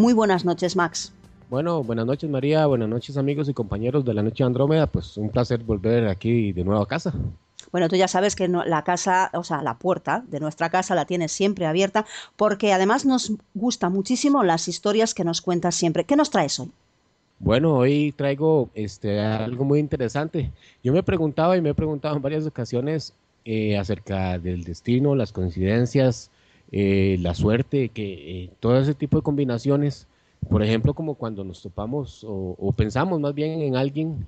Muy buenas noches, Max. Bueno, buenas noches María, buenas noches amigos y compañeros de la Noche Andrómeda, pues un placer volver aquí de nuevo a casa. Bueno, tú ya sabes que la casa, o sea, la puerta de nuestra casa la tienes siempre abierta porque además nos gusta muchísimo las historias que nos cuentas siempre. ¿Qué nos traes hoy? Bueno, hoy traigo este, algo muy interesante. Yo me preguntaba y me he preguntado en varias ocasiones eh, acerca del destino, las coincidencias, eh, la suerte, que eh, todo ese tipo de combinaciones. Por ejemplo, como cuando nos topamos o, pensamos más bien en alguien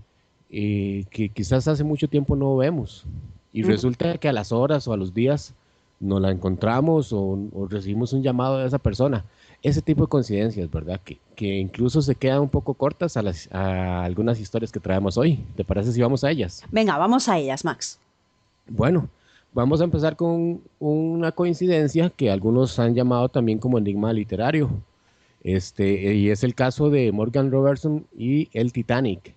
que quizás hace mucho tiempo no vemos y resulta que a las horas o a los días nos la encontramos o, recibimos un llamado de esa persona. Ese tipo de coincidencias, ¿verdad? Que, que incluso se quedan un poco cortas a, las, a algunas historias que traemos hoy. ¿Te parece si vamos a ellas? Venga, vamos a ellas, Max. Bueno, vamos a empezar con una coincidencia que algunos han llamado también como enigma literario. Este, y es el caso de Morgan Robertson y el Titanic.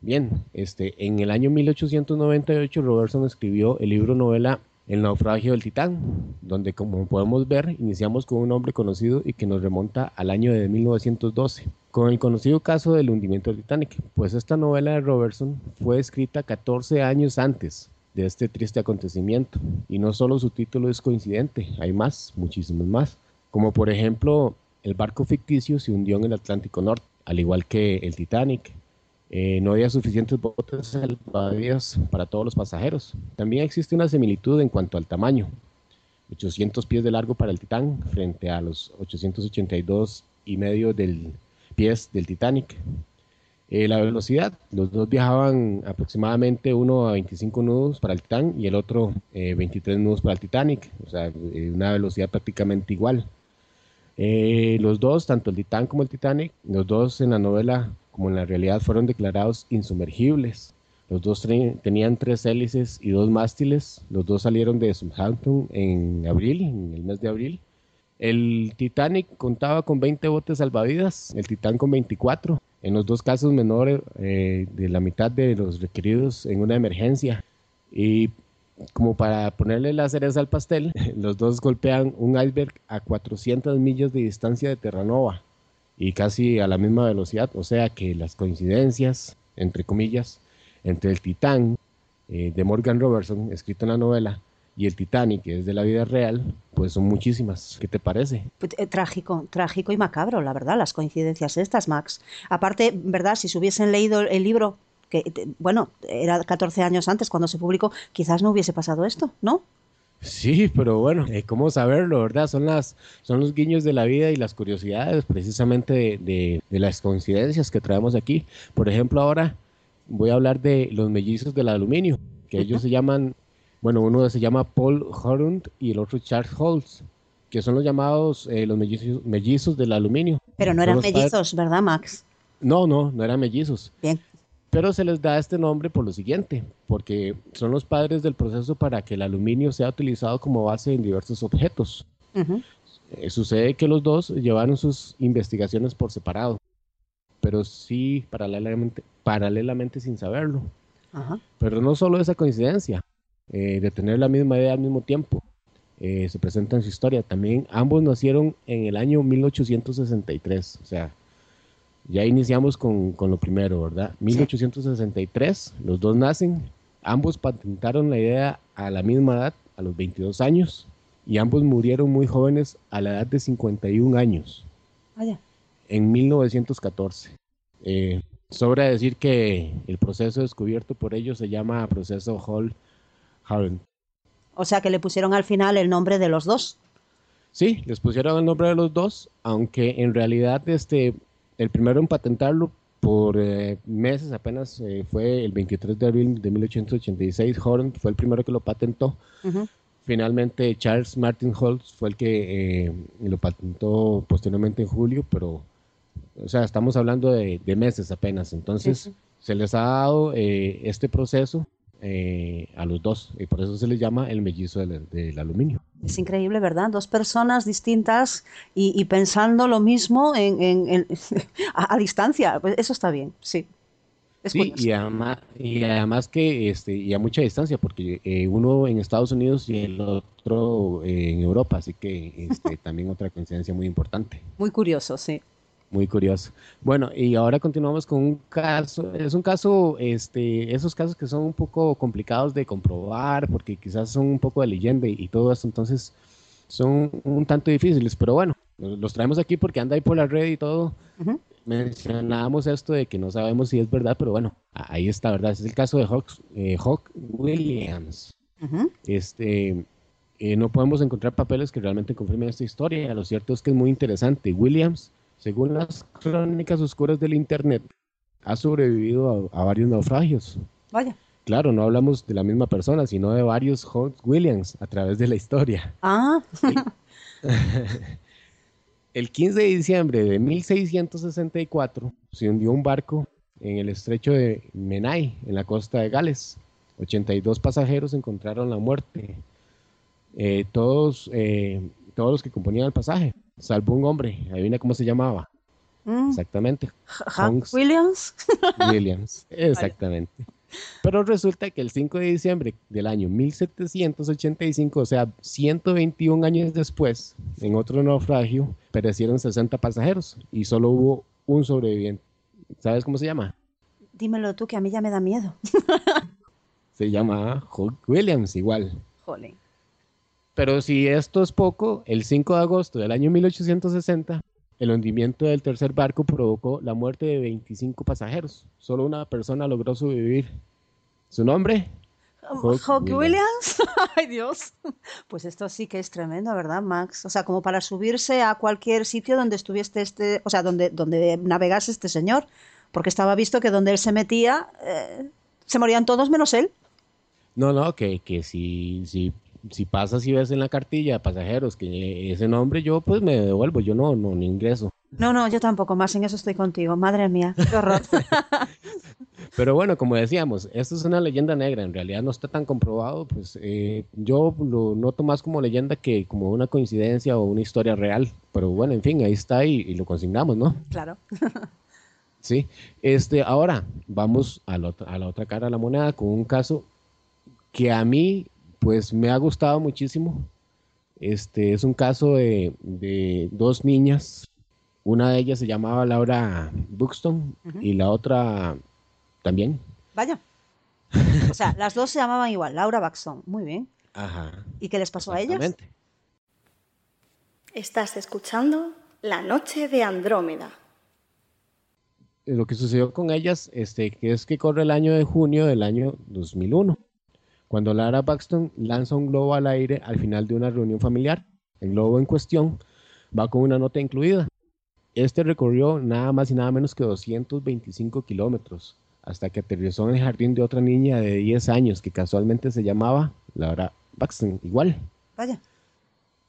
Bien, este, en el año 1898 Robertson escribió el libro novela El naufragio del Titán, donde como podemos ver iniciamos con un hombre conocido y que nos remonta al año de 1912, con el conocido caso del hundimiento del Titanic, pues esta novela de Robertson fue escrita 14 años antes de este triste acontecimiento, y no solo su título es coincidente, hay más, muchísimos más, como por ejemplo el barco ficticio se hundió en el Atlántico Norte, al igual que el Titanic, eh, no había suficientes botes salvavidas para todos los pasajeros. También existe una similitud en cuanto al tamaño. 800 pies de largo para el Titán frente a los 882 y medio del pies del Titanic. Eh, la velocidad, los dos viajaban aproximadamente uno a 25 nudos para el Titán y el otro 23 eh, nudos para el Titanic, o sea, una velocidad prácticamente igual. los dos, tanto el Titán como el Titanic, los dos en la novela como en la realidad fueron declarados insumergibles. Los dos tenían tres hélices y dos mástiles. Los dos salieron de Southampton en abril, en el mes de abril. El Titanic contaba con 20 botes salvavidas, el Titán con 24. En los dos casos menores eh, de la mitad de los requeridos en una emergencia. Y como para ponerle la cereza al pastel, los dos golpean un iceberg a 400 millas de distancia de Terranova y casi a la misma velocidad, o sea que las coincidencias, entre comillas, entre el Titán eh, de Morgan Robertson, escrito en la novela, y el Titanic, que es de la vida real, pues son muchísimas. ¿Qué te parece? Pues, eh, trágico, trágico y macabro, la verdad, las coincidencias estas, Max. Aparte, ¿verdad? Si se hubiesen leído el libro, que, eh, bueno, era 14 años antes cuando se publicó, quizás no hubiese pasado esto, ¿no? Sí, pero bueno, eh, ¿cómo saberlo, verdad? Son, las, son los guiños de la vida y las curiosidades precisamente de, de, las coincidencias que traemos aquí. Por ejemplo, ahora voy a hablar de los mellizos del aluminio, que ellos se llaman, bueno, uno se llama Paul Horund y el otro Charles Holtz, que son los llamados eh, los mellizos, mellizos del aluminio. Pero no eran mellizos, ¿verdad, Max? No, no, no eran mellizos. Bien pero se les da este nombre por lo siguiente, porque son los padres del proceso para que el aluminio sea utilizado como base en diversos objetos. Eh, sucede que los dos llevaron sus investigaciones por separado, pero sí paralelamente, paralelamente sin saberlo. Pero no solo esa coincidencia eh, de tener la misma idea al mismo tiempo. Eh, se presenta en su historia. También ambos nacieron en el año 1863, o sea, ya iniciamos con, lo primero, ¿verdad? 1863, los dos nacen, ambos patentaron la idea a la misma edad, a los 22 años, y ambos murieron muy jóvenes a la edad de 51 años. Vaya. En 1914. Eh, sobra decir que el proceso descubierto por ellos se llama proceso hall harren O sea que le pusieron al final el nombre de los dos. Sí, les pusieron el nombre de los dos, aunque en realidad este, el primero en patentarlo por eh, meses, apenas eh, fue el 23 de abril de 1886, Horn fue el primero que lo patentó. Finalmente Charles Martin Holtz fue el que eh, lo patentó posteriormente en julio, pero, o sea, estamos hablando de, meses apenas. Entonces, se les ha dado este proceso eh, a los dos y por eso se les llama el mellizo del, aluminio. Es increíble, ¿verdad? Dos personas distintas y, pensando lo mismo en, a, distancia. Pues eso está bien, sí. sí, y además, y además que este, y a mucha distancia, porque eh, uno en Estados Unidos y el otro eh, en Europa, así que este, también otra coincidencia muy importante. Muy curioso, sí. Muy curioso. Bueno, y ahora continuamos con un caso, es un caso, este, esos casos que son un poco complicados de comprobar, porque quizás son un poco de leyenda y, todo eso, entonces son un tanto difíciles, pero bueno, los traemos aquí porque anda ahí por la red y todo. Mencionábamos esto de que no sabemos si es verdad, pero bueno, ahí está, ¿verdad? es el caso de Hawk, eh, Hawk Williams. Este, eh, no podemos encontrar papeles que realmente confirmen esta historia. Lo cierto es que es muy interesante. Williams según las crónicas oscuras del Internet, ha sobrevivido a, varios naufragios. Vaya. Claro, no hablamos de la misma persona, sino de varios Hawk Williams a través de la historia. Ah. El 15 de diciembre de 1664 se hundió un barco en el estrecho de Menai, en la costa de Gales. 82 pasajeros encontraron la muerte. Eh, todos, eh, todos los que componían el pasaje salvo un hombre, adivina cómo se llamaba. Mm. Exactamente. Hank Williams. Williams, exactamente. Pero resulta que el 5 de diciembre del año 1785, o sea, 121 años después, en otro naufragio, perecieron 60 pasajeros y solo hubo un sobreviviente. ¿Sabes cómo se llama? Dímelo tú, que a mí ya me da miedo. se llama Hulk Williams, igual. Jolín. Pero si esto es poco, el 5 de agosto del año 1860, el hundimiento del tercer barco provocó la muerte de 25 pasajeros. Solo una persona logró sobrevivir. ¿Su nombre? Hawk Williams. Ay Dios. Pues esto sí que es tremendo, ¿verdad, Max? O sea, como para subirse a cualquier sitio donde estuviese este, o sea, donde, donde navegase este señor, porque estaba visto que donde él se metía, eh, se morían todos menos él. No, no, que, que si, si si pasas y ves en la cartilla pasajeros que ese nombre, yo pues me devuelvo, yo no, no, ingreso. No, no, yo tampoco, más en eso estoy contigo. Madre mía, qué horror. Pero bueno, como decíamos, esto es una leyenda negra, en realidad no está tan comprobado, pues eh, yo lo noto más como leyenda que como una coincidencia o una historia real, pero bueno, en fin, ahí está y, lo consignamos, ¿no? Claro. sí, este, ahora vamos a la, a la otra cara de la moneda con un caso que a mí pues me ha gustado muchísimo. Este es un caso de, dos niñas. Una de ellas se llamaba Laura Buxton y la otra también. Vaya. O sea, las dos se llamaban igual, Laura Buxton. Muy bien. Ajá. ¿Y qué les pasó a ellas? Estás escuchando La Noche de Andrómeda. Lo que sucedió con ellas, este, que es que corre el año de junio del año 2001 cuando Lara Buxton lanza un globo al aire al final de una reunión familiar. El globo en cuestión va con una nota incluida. Este recorrió nada más y nada menos que 225 kilómetros hasta que aterrizó en el jardín de otra niña de 10 años que casualmente se llamaba Lara Buxton, igual. Vaya.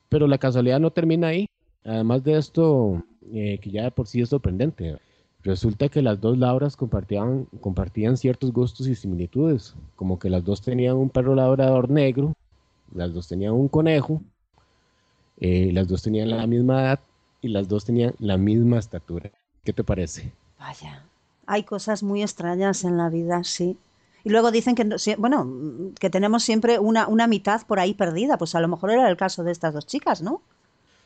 Pero la casualidad no termina ahí. Además de esto, eh, que ya de por sí es sorprendente, Resulta que las dos Lauras compartían, compartían ciertos gustos y similitudes, como que las dos tenían un perro labrador negro, las dos tenían un conejo, eh, las dos tenían la misma edad y las dos tenían la misma estatura. ¿Qué te parece? Vaya, hay cosas muy extrañas en la vida, sí. Y luego dicen que, bueno, que tenemos siempre una, una mitad por ahí perdida, pues a lo mejor era el caso de estas dos chicas, ¿no?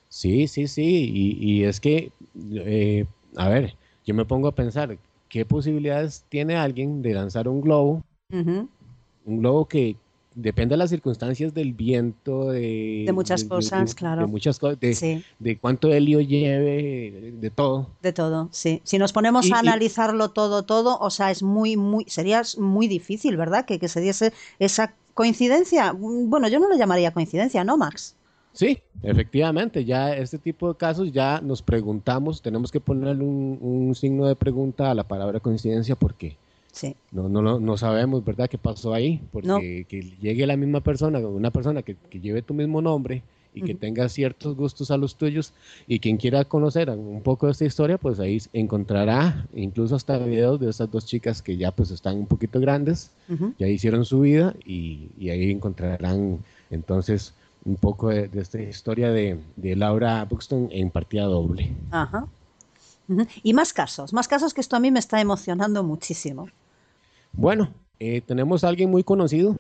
Sí, sí, sí, y, es que, eh, a ver, yo me pongo a pensar, ¿qué posibilidades tiene alguien de lanzar un globo? Un globo que depende de las circunstancias del viento, de, muchas cosas, claro. De muchas cosas, de, cuánto helio lleve, de, todo. De todo, sí. Si nos ponemos a analizarlo todo, todo, o sea, es muy, muy, sería muy difícil, ¿verdad? Que, que se diese esa coincidencia. Bueno, yo no lo llamaría coincidencia, ¿no, Max? Sí, efectivamente, ya este tipo de casos ya nos preguntamos, tenemos que ponerle un, signo de pregunta a la palabra coincidencia porque sí. no, no, no sabemos, ¿verdad?, qué pasó ahí, porque que llegue la misma persona, una persona que, lleve tu mismo nombre y que tenga ciertos gustos a los tuyos y quien quiera conocer un poco de esta historia, pues ahí encontrará incluso hasta videos de estas dos chicas que ya pues están un poquito grandes, ya hicieron su vida y, y ahí encontrarán entonces un poco de, esta historia de, Laura Buxton en partida doble. Ajá. Y más casos, más casos que esto a mí me está emocionando muchísimo. Bueno, eh, tenemos a alguien muy conocido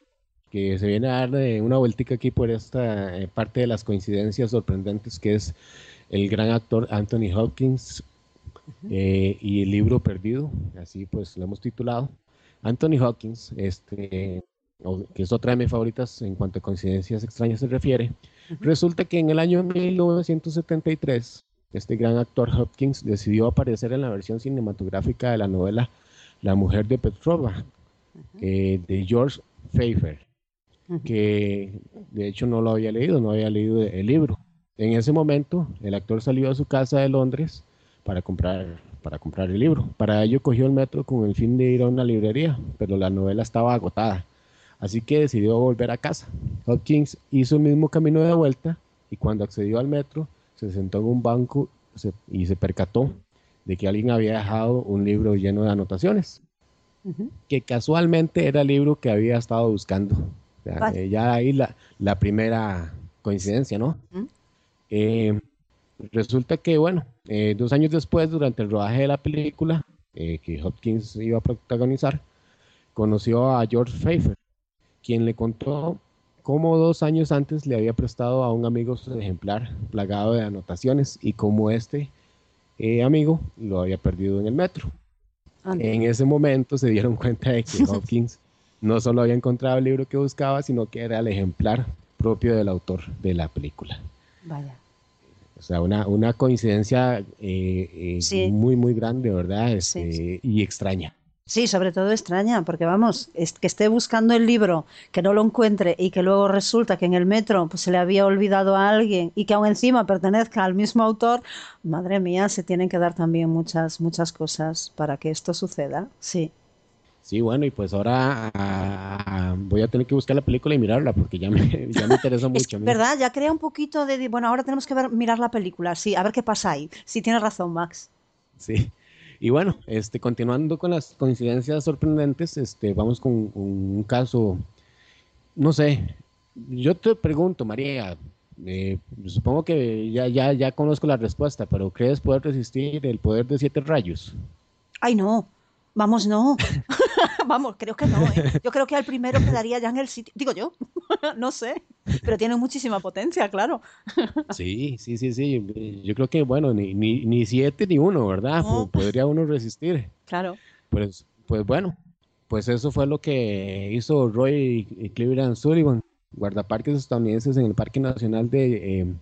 que se viene a dar una vueltica aquí por esta eh, parte de las coincidencias sorprendentes que es el gran actor Anthony Hopkins. eh, y el libro perdido, así pues lo hemos titulado. Anthony Hawkins, este, que es otra de mis favoritas en cuanto a coincidencias extrañas se refiere, resulta que en el año 1973, este gran actor Hopkins decidió aparecer en la versión cinematográfica de la novela La mujer de Petrova, eh, de George Pfeiffer, que de hecho no lo había leído, no había leído el libro. En ese momento, el actor salió a su casa de Londres para comprar, para comprar el libro. Para ello cogió el metro con el fin de ir a una librería, pero la novela estaba agotada. Así que decidió volver a casa. Hopkins hizo el mismo camino de vuelta y cuando accedió al metro se sentó en un banco y se percató de que alguien había dejado un libro lleno de anotaciones, que casualmente era el libro que había estado buscando. Eh, ya ahí la, la, primera coincidencia, ¿no? Eh, resulta que, bueno, eh, dos años después, durante el rodaje de la película que Hopkins iba a protagonizar, conoció a George Pfeiffer, quien le contó cómo dos años antes le había prestado a un amigo su ejemplar plagado de anotaciones y cómo este amigo lo había perdido en el metro. En ese momento se dieron cuenta de que Hopkins no solo había encontrado el libro que buscaba, sino que era el ejemplar propio del autor de la película. Vaya. O sea, una, una coincidencia eh, eh, muy, muy grande, ¿verdad? Este, y extraña. Sí, sobre todo extraña, porque vamos, es que esté buscando el libro, que no lo encuentre y que luego resulta que en el metro pues, se le había olvidado a alguien y que aún encima pertenezca al mismo autor, madre mía, se tienen que dar también muchas, muchas cosas para que esto suceda. Sí. Sí, bueno, y pues ahora ah, voy a tener que buscar la película y mirarla porque ya me, ya me interesa mucho. ¿Verdad? Ya crea un poquito de... Bueno, ahora tenemos que ver, mirar la película, sí, a ver qué pasa ahí. Sí, tienes razón, Max. Sí. Y bueno, este, continuando con las coincidencias sorprendentes, este, vamos con un, caso, no sé, yo te pregunto, María, eh, supongo que ya, ya, ya conozco la respuesta, pero ¿crees poder resistir el poder de siete rayos? Ay, no, Vamos, no. Vamos, creo que no. ¿eh? Yo creo que al primero quedaría ya en el sitio. Digo yo, no sé. Pero tiene muchísima potencia, claro. sí, sí, sí, sí. Yo creo que, bueno, ni, ni, siete ni uno, ¿verdad? Podría uno resistir. Claro. Pues, pues bueno, pues eso fue lo que hizo Roy y Cleveland Sullivan, guardaparques estadounidenses en el Parque Nacional de eh,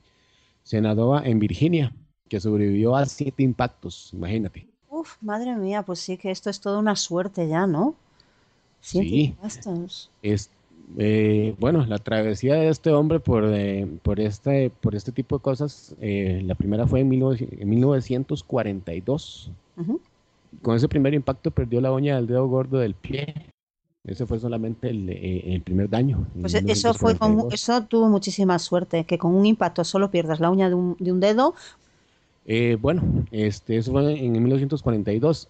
en Virginia, que sobrevivió a siete impactos, imagínate madre mía, pues sí que esto es toda una suerte ya, ¿no? Sí. Es, eh, bueno, la travesía de este hombre por, eh, por, este, por este tipo de cosas, eh, la primera fue en, 1942. Con ese primer impacto perdió la uña del dedo gordo del pie. Ese fue solamente el, primer daño. Pues eso fue eso tuvo muchísima suerte, que con un impacto solo pierdas la uña de un, de un dedo, eh, bueno, este, eso fue en 1942.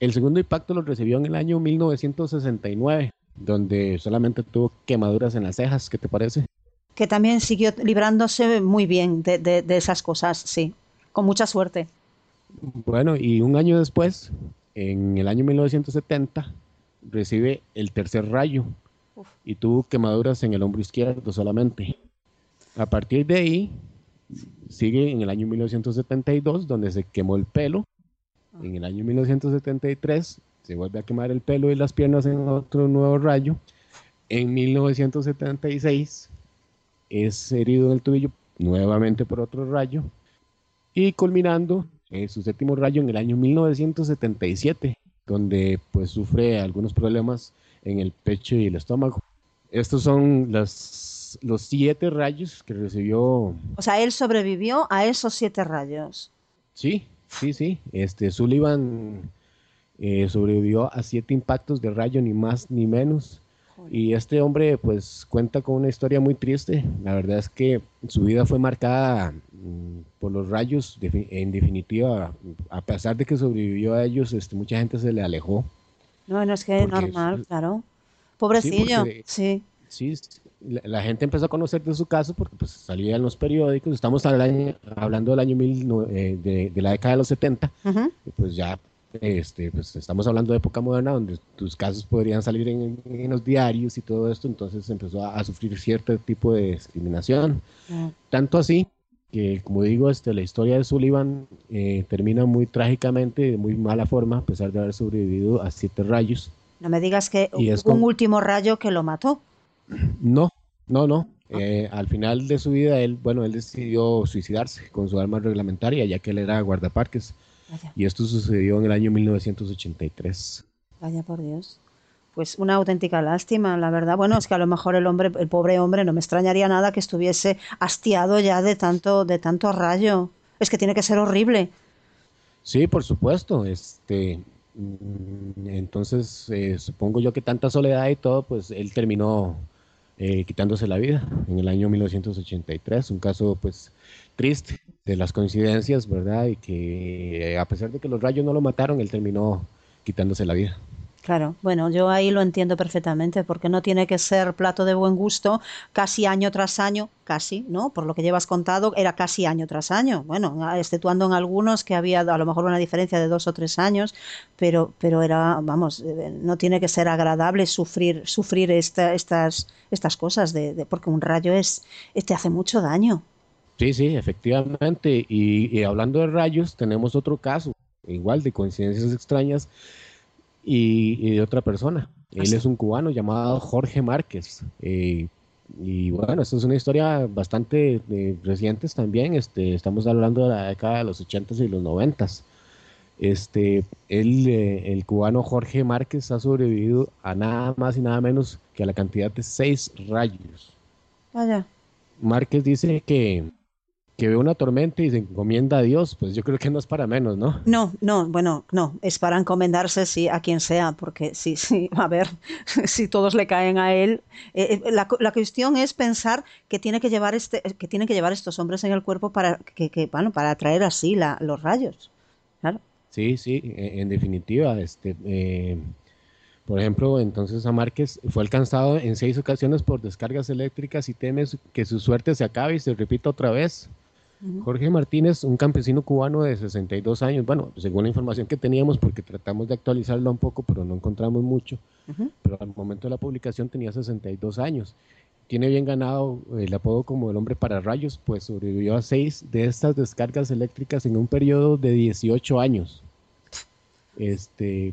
El segundo impacto lo recibió en el año 1969, donde solamente tuvo quemaduras en las cejas. ¿Qué te parece? Que también siguió librándose muy bien de, esas cosas, sí, con mucha suerte. Bueno, y un año después, en el año 1970, recibe el tercer rayo y tuvo quemaduras en el hombro izquierdo solamente. A partir de ahí, sigue en el año 1972, donde se quemó el pelo. En el año 1973 se vuelve a quemar el pelo y las piernas en otro nuevo rayo. En 1976 es herido en el tobillo nuevamente por otro rayo. Y culminando en su séptimo rayo en el año 1977, donde pues sufre algunos problemas en el pecho y el estómago. Estos son las los siete rayos que recibió. O sea, él sobrevivió a esos siete rayos. Sí, sí, sí. Este Sullivan eh, sobrevivió a siete impactos de rayo, ni más ni menos. Y este hombre, pues, cuenta con una historia muy triste. La verdad es que su vida fue marcada mm, por los rayos. en definitiva, a pesar de que sobrevivió a ellos, este, mucha gente se le alejó. No, no es que es normal, claro. Pobrecillo, sí. Sí, la, gente empezó a conocer de su caso porque pues salía en los periódicos, estamos hablando del año mil, eh, de, la década de los 70, y pues ya este, pues estamos hablando de época moderna donde tus casos podrían salir en, los diarios y todo esto, entonces empezó a, sufrir cierto tipo de discriminación. Tanto así que como digo, este, la historia de Sullivan eh, termina muy trágicamente, de muy mala forma, a pesar de haber sobrevivido a siete rayos. No me digas que un último rayo que lo mató. No, no, no. Eh, al final de su vida, él, bueno, él decidió suicidarse con su arma reglamentaria, ya que él era guardaparques. Y esto sucedió en el año 1983. Vaya por Dios. Pues una auténtica lástima, la verdad. Bueno, es que a lo mejor el hombre, el pobre hombre, no me extrañaría nada que estuviese hastiado ya de tanto, de tanto rayo. Es que tiene que ser horrible. Sí, por supuesto. Este, mm, entonces, eh, supongo yo que tanta soledad y todo, pues él terminó eh, quitándose la vida en el año 1983. Un caso, pues, triste de las coincidencias, ¿verdad? Y que eh, a pesar de que los rayos no lo mataron, él terminó quitándose la vida. Claro, bueno, yo ahí lo entiendo perfectamente, porque no tiene que ser plato de buen gusto casi año tras año, casi, ¿no? Por lo que llevas contado, era casi año tras año. Bueno, exceptuando en algunos que había a lo mejor una diferencia de dos o tres años, pero, pero era, vamos, no tiene que ser agradable sufrir, sufrir estas, estas cosas, de, porque un rayo es, te hace mucho daño. Sí, sí, efectivamente. y hablando de rayos, tenemos otro caso, igual de coincidencias extrañas y, de otra persona. Él es un cubano llamado Jorge Márquez. Eh, y bueno, esta es una historia bastante eh, reciente también. Este, estamos hablando de la década de los 80s y los 90s. Este, él, eh, el cubano Jorge Márquez ha sobrevivido a nada más y nada menos que a la cantidad de seis rayos. Márquez dice que que ve una tormenta y se encomienda a Dios, pues yo creo que no es para menos, ¿no? No, no, bueno, no, es para encomendarse sí, a quien sea, porque sí, sí, a ver, si todos le caen a él. Eh, eh, la, la, cuestión es pensar que tiene que llevar este, que tienen que llevar estos hombres en el cuerpo para que, que bueno, para atraer así la, los rayos. Claro. Sí, sí, e, en definitiva, este eh, por ejemplo, entonces a Márquez fue alcanzado en seis ocasiones por descargas eléctricas y teme que su suerte se acabe y se repita otra vez. Jorge Martínez, un campesino cubano de 62 años, bueno, según la información que teníamos, porque tratamos de actualizarlo un poco, pero no encontramos mucho, pero al momento de la publicación tenía 62 años. Tiene bien ganado el apodo como el hombre para rayos, pues sobrevivió a seis de estas descargas eléctricas en un periodo de 18 años. Este,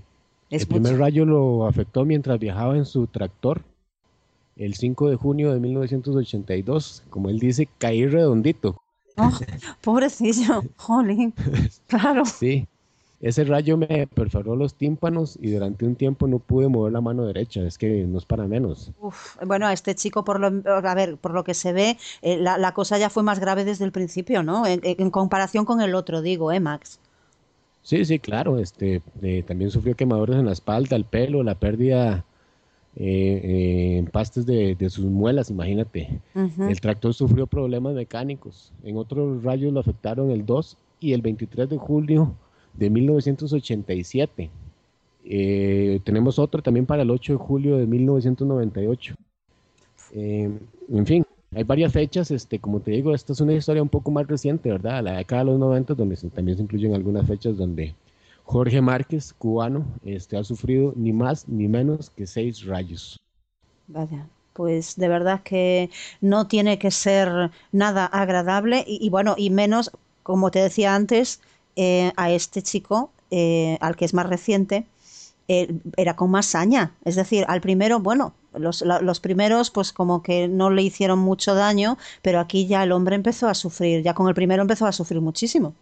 el primer rayo lo afectó mientras viajaba en su tractor el 5 de junio de 1982. Como él dice, caí redondito. Oh, pobrecillo, jolín, claro. Sí, ese rayo me perforó los tímpanos y durante un tiempo no pude mover la mano derecha, es que no es para menos. bueno, a este chico, por lo, a ver, por lo que se ve, eh, la, cosa ya fue más grave desde el principio, ¿no? En, comparación con el otro, digo, ¿eh, Max? Sí, sí, claro, este, eh, también sufrió quemaduras en la espalda, el pelo, la pérdida eh, en pastes de, sus muelas, imagínate. El tractor sufrió problemas mecánicos. En otros rayos lo afectaron el 2 y el 23 de julio de 1987. Eh, tenemos otro también para el 8 de julio de 1998. Eh, en fin, hay varias fechas, este, como te digo, esta es una historia un poco más reciente, ¿verdad? La década de los 90, donde también se incluyen algunas fechas donde Jorge Márquez, cubano, este, ha sufrido ni más ni menos que seis rayos. Vaya, pues de verdad que no tiene que ser nada agradable y, bueno, y menos, como te decía antes, eh, a este chico, eh, al que es más reciente, eh, era con más saña. Es decir, al primero, bueno, los, los, primeros pues como que no le hicieron mucho daño, pero aquí ya el hombre empezó a sufrir, ya con el primero empezó a sufrir muchísimo.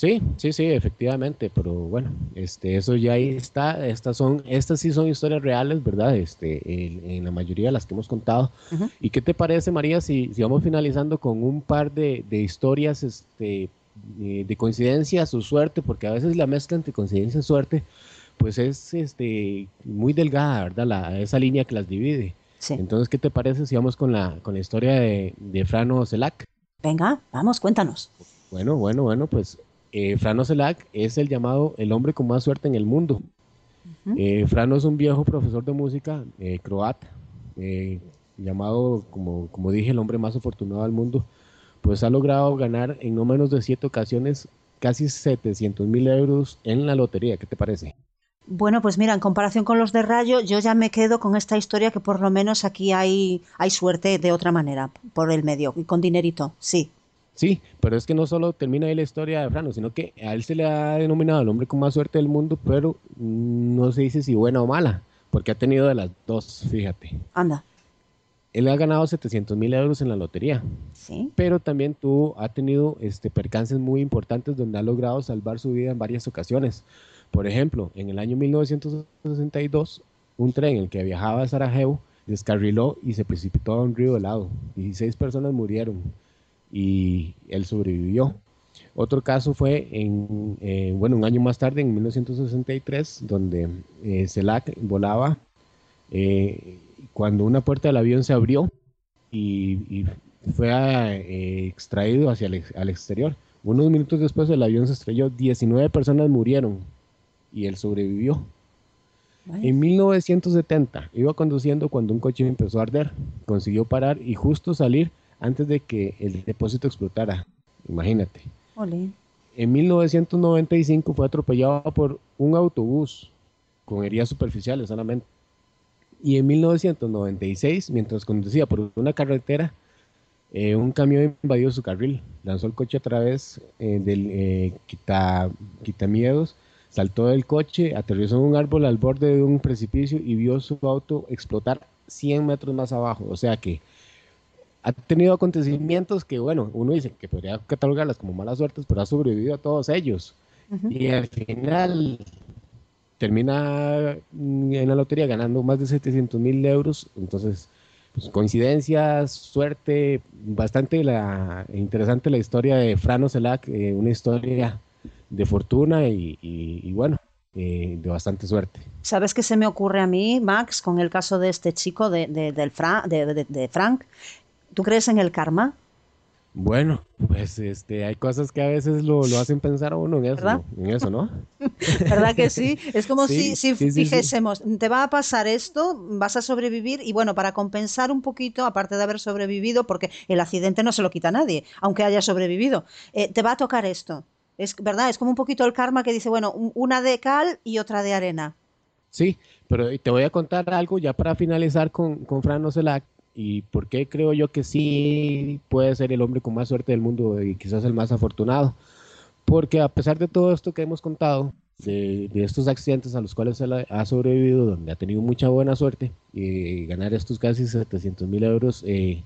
Sí, sí, sí, efectivamente, pero bueno, este, eso ya ahí está, estas son, estas sí son historias reales, ¿verdad? Este, en, la mayoría de las que hemos contado. ¿Y qué te parece, María, si, si vamos finalizando con un par de, de historias, este, eh, de coincidencias o suerte, porque a veces la mezcla entre coincidencia y suerte, pues es, este, muy delgada, ¿verdad? La, esa línea que las divide. Entonces, ¿qué te parece si vamos con la, con la historia de, de Frano Celac? Venga, vamos, cuéntanos. Bueno, bueno, bueno, pues eh, Frano Selak es el llamado el hombre con más suerte en el mundo. Eh, Frano es un viejo profesor de música eh, croata, llamado, como, como dije, el hombre más afortunado del mundo, pues ha logrado ganar en no menos de siete ocasiones casi 700 mil euros en la lotería. ¿Qué te parece? Bueno, pues mira, en comparación con los de Rayo, yo ya me quedo con esta historia que por lo menos aquí hay, hay suerte de otra manera, por el medio, y con dinerito, sí. Sí, pero es que no solo termina ahí la historia de Frano, sino que a él se le ha denominado el hombre con más suerte del mundo, pero no se dice si buena o mala, porque ha tenido de las dos, fíjate. Anda. Él ha ganado 700 mil euros en la lotería, Sí. pero también tuvo, ha tenido este, percances muy importantes donde ha logrado salvar su vida en varias ocasiones. Por ejemplo, en el año 1962, un tren en el que viajaba a Sarajevo descarriló y se precipitó a un río helado. 16 personas murieron y él sobrevivió. Otro caso fue en, eh, bueno, un año más tarde, en 1963, donde eh, Celac volaba eh, cuando una puerta del avión se abrió y, y fue a, eh, extraído hacia el al exterior. Unos minutos después el avión se estrelló, 19 personas murieron y él sobrevivió. En 1970 iba conduciendo cuando un coche empezó a arder. Consiguió parar y justo salir antes de que el depósito explotara. Imagínate. En 1995 fue atropellado por un autobús con heridas superficiales solamente. Y en 1996, mientras conducía por una carretera, eh, un camión invadió su carril, lanzó el coche a través eh, del eh, quita, quitamiedos, saltó del coche, aterrizó en un árbol al borde de un precipicio y vio su auto explotar 100 metros más abajo. O sea que ha tenido acontecimientos que, bueno, uno dice que podría catalogarlas como malas suertes, pero ha sobrevivido a todos ellos. Ujú. Y al final termina en la lotería ganando más de 700 mil euros. Entonces, pues, coincidencias, suerte, bastante la, interesante la historia de Frano Celac, eh, una historia de fortuna y, y- y bueno, eh, de bastante suerte. ¿Sabes qué se me ocurre a mí, Max, con el caso de este chico de, de- del Fra- de- de Frank? ¿Tú crees en el karma? Bueno, pues este, hay cosas que a veces lo, lo hacen pensar a uno en eso, ¿Verdad? en eso, ¿no? ¿Verdad que sí? Es como Sí, si, si sí, sí, sí. dijésemos, te va a pasar esto, vas a sobrevivir y bueno, para compensar un poquito, aparte de haber sobrevivido, porque el accidente no se lo quita a nadie, aunque haya sobrevivido, eh, te va a tocar esto. Es verdad, es como un poquito el karma que dice, bueno, un- una de cal y otra de arena. Sí, pero te voy a contar algo ya para finalizar con, con Fran Ocelac y por qué creo yo que sí puede ser el hombre con más suerte del mundo y quizás el más afortunado. Porque a pesar de todo esto que hemos contado, de, estos accidentes a los cuales él ha, sobrevivido, donde ha tenido mucha buena suerte y ganar estos casi 700 mil euros eh,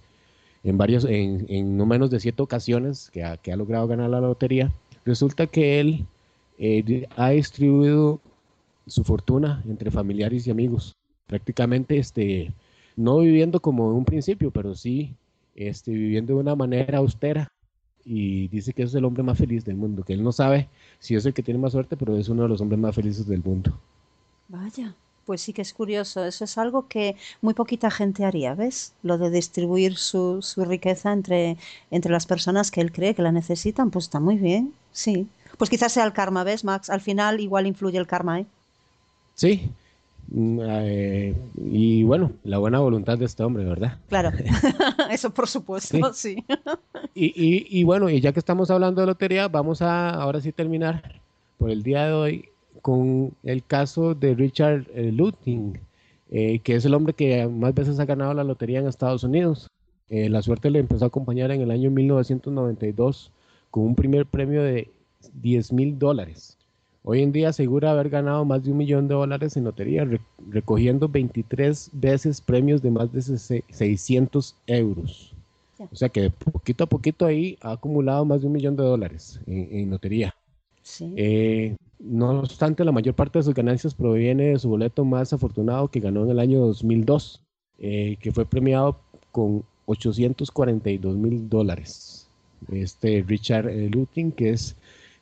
en, varios, en, no menos de siete ocasiones que ha, logrado ganar la lotería, resulta que él eh, ha distribuido su fortuna entre familiares y amigos. Prácticamente este, no viviendo como en un principio, pero sí este, viviendo de una manera austera. Y dice que es el hombre más feliz del mundo, que él no sabe si es el que tiene más suerte, pero es uno de los hombres más felices del mundo. Vaya, pues sí que es curioso. Eso es algo que muy poquita gente haría, ¿ves? Lo de distribuir su, su riqueza entre, entre las personas que él cree que la necesitan, pues está muy bien, sí. Pues quizás sea el karma, ¿ves, Max? Al final igual influye el karma, ¿eh? Sí, eh, y bueno, la buena voluntad de este hombre, ¿verdad? Claro, eso por supuesto, sí. Y, y- y bueno, y ya que estamos hablando de lotería, vamos a ahora sí terminar por el día de hoy con el caso de Richard eh, Luting, eh, que es el hombre que más veces ha ganado la lotería en Estados Unidos. Eh, la suerte le empezó a acompañar en el año 1992 con un primer premio de 10 mil dólares. Hoy en día asegura haber ganado más de un millón de dólares en lotería, re- recogiendo 23 veces premios de más de se- 600 euros. Ya. O sea que poquito a poquito ahí ha acumulado más de un millón de dólares en, en lotería. Sí. Eh, no obstante, la mayor parte de sus ganancias proviene de su boleto más afortunado que ganó en el año 2002, eh, que fue premiado con 842 mil dólares. Este Richard eh, Lutin, que es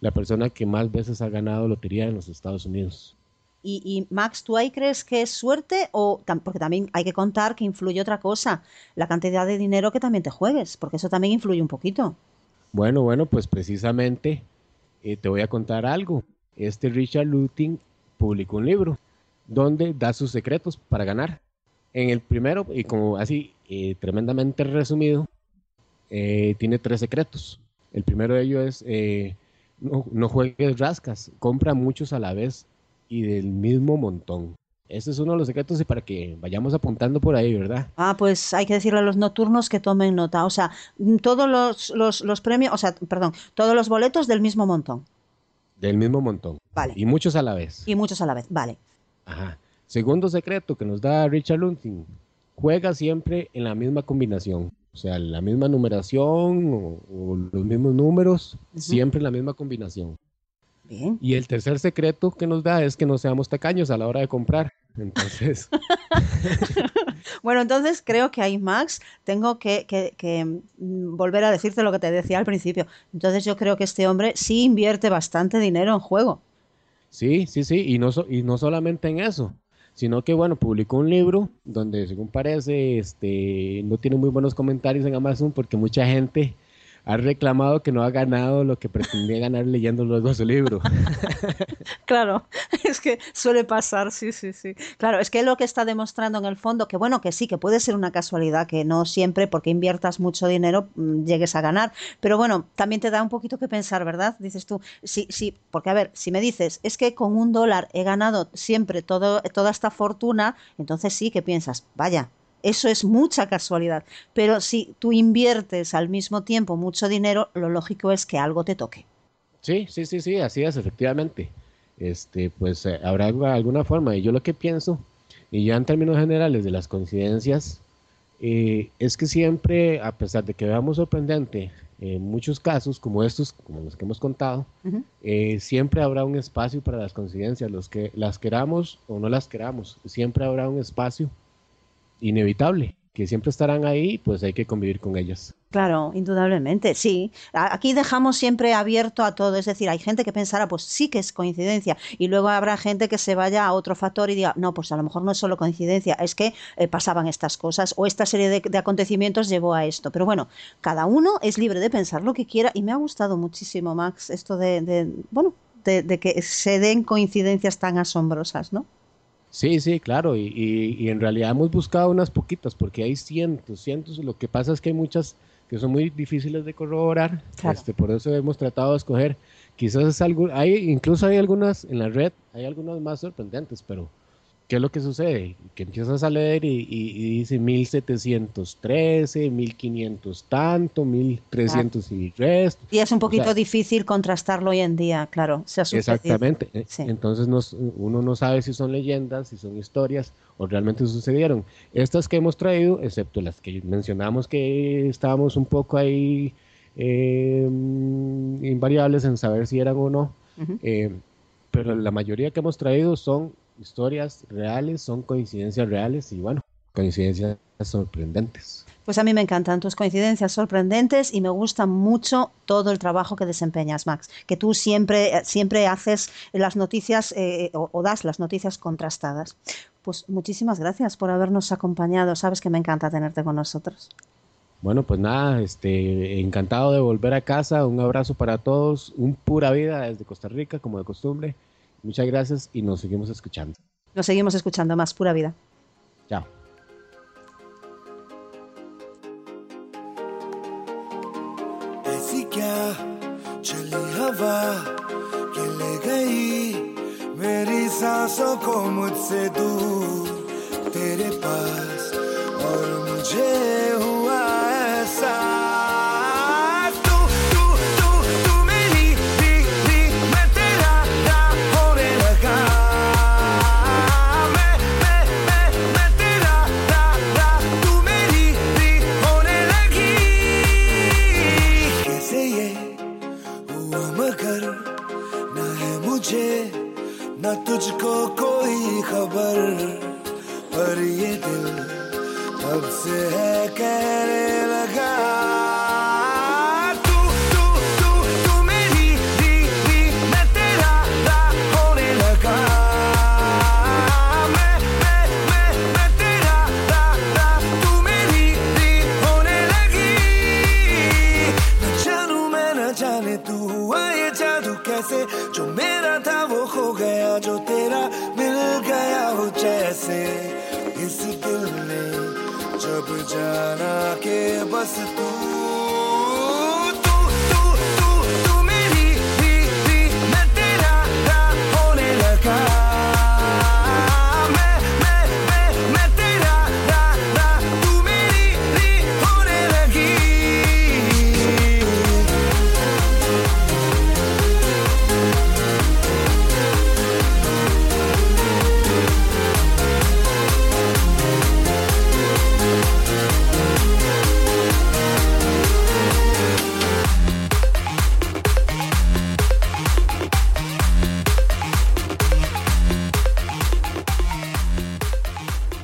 la persona que más veces ha ganado lotería en los Estados Unidos. Y, y, Max, ¿tú ahí crees que es suerte o porque también hay que contar que influye otra cosa, la cantidad de dinero que también te juegues, porque eso también influye un poquito. Bueno, bueno, pues precisamente eh, te voy a contar algo. Este Richard Lutin publicó un libro donde da sus secretos para ganar. En el primero, y como así eh, tremendamente resumido, eh, tiene tres secretos. El primero de ellos es eh, no, no juegues rascas, compra muchos a la vez y del mismo montón. ese es uno de los secretos y para que vayamos apuntando por ahí, ¿verdad? Ah, pues hay que decirle a los nocturnos que tomen nota. O sea, mm, todos los, los, los premios, o sea, perdón, todos los boletos del mismo montón. Del mismo montón. Vale. Y muchos a la vez. Y muchos a la vez, vale. Ajá. Segundo secreto que nos da Richard Lunting, juega siempre en la misma combinación. O sea, la misma numeración o, o los mismos números, siempre en la misma combinación. Bien. Y el tercer secreto que nos da es que no seamos tacaños a la hora de comprar. Entonces, Bueno, entonces creo que ahí, Max, tengo que, que- que, mm, volver a decirte lo que te decía al principio. Entonces yo creo que este hombre sí invierte bastante dinero en juego. sí, sí, sí. Y no, so- y no solamente en eso, sino que, bueno, publicó un libro donde, según parece, este, no tiene muy buenos comentarios en Amazon porque mucha gente ha reclamado que no ha ganado lo que pretendía ganar leyendo luego su libro. Claro, es que suele pasar, sí, sí, sí. Claro, es que lo que está demostrando en el fondo, que bueno, que sí, que puede ser una casualidad, que no siempre porque inviertas mucho dinero mm, llegues a ganar, pero bueno, también te da un poquito que pensar, ¿verdad? Dices tú, sí, sí, porque a ver, si me dices, es que con un dólar he ganado siempre todo, toda esta fortuna, entonces sí que piensas, vaya. Eso es mucha casualidad, pero si tú inviertes al mismo tiempo mucho dinero, lo lógico es que algo te toque. Sí, sí, sí, sí, así es, efectivamente. Este, pues eh, habrá alguna forma. Y yo lo que pienso, y ya en términos generales de las coincidencias, eh, es que siempre, a pesar de que veamos sorprendente en muchos casos, como estos, como los que hemos contado, eh, siempre habrá un espacio para las coincidencias, los que las queramos o no las queramos, siempre habrá un espacio inevitable, que siempre estarán ahí, pues hay que convivir con ellas. Claro, indudablemente, sí. Aquí dejamos siempre abierto a todo, es decir, hay gente que pensará, pues sí que es coincidencia, y luego habrá gente que se vaya a otro factor y diga, no, pues a lo mejor no es solo coincidencia, es que eh, pasaban estas cosas o esta serie de, de acontecimientos llevó a esto. Pero bueno, cada uno es libre de pensar lo que quiera y me ha gustado muchísimo, Max, esto de, de, bueno, de que se den coincidencias tan asombrosas, ¿no? Sí, sí, claro, y, y- y en realidad hemos buscado unas poquitas, porque hay cientos, cientos, lo que pasa es que hay muchas que son muy difíciles de corroborar, Claro. este, por eso hemos tratado de escoger, quizás es algo, hay, incluso hay algunas en la red, hay algunas más sorprendentes, pero ¿qué es lo que sucede? Que empiezas a leer y, y- y dice 1713, 1500 tanto, 1300 y resto, Y es un O sea, poquito difícil contrastarlo hoy en día, claro, se. Exactamente. E- Sí. Entonces nos- uno no sabe si son leyendas, si son historias o realmente sucedieron. Estas que hemos traído, excepto las que mencionamos que estábamos un poco ahí eh, invariables en saber si eran o no, eh, pero la mayoría que hemos traído son historias reales, son coincidencias reales y bueno, coincidencias sorprendentes. Pues a mí me encantan tus coincidencias sorprendentes y me gusta mucho todo el trabajo que desempeñas, Max. Que tú siempre, siempre haces las noticias eh, o, o das las noticias contrastadas. Pues muchísimas gracias por habernos acompañado. Sabes que me encanta tenerte con nosotros. Bueno, pues nada, este, encantado de volver a casa. Un abrazo para todos. Un pura vida desde Costa Rica, como de costumbre. Muchas gracias y nos seguimos escuchando. Nos seguimos escuchando más pura vida. Chao. ऐसी क्या चली हवा कि ले गई मेरी सांसों को मुझसे दूर तेरे पास और मुझे fosse tu.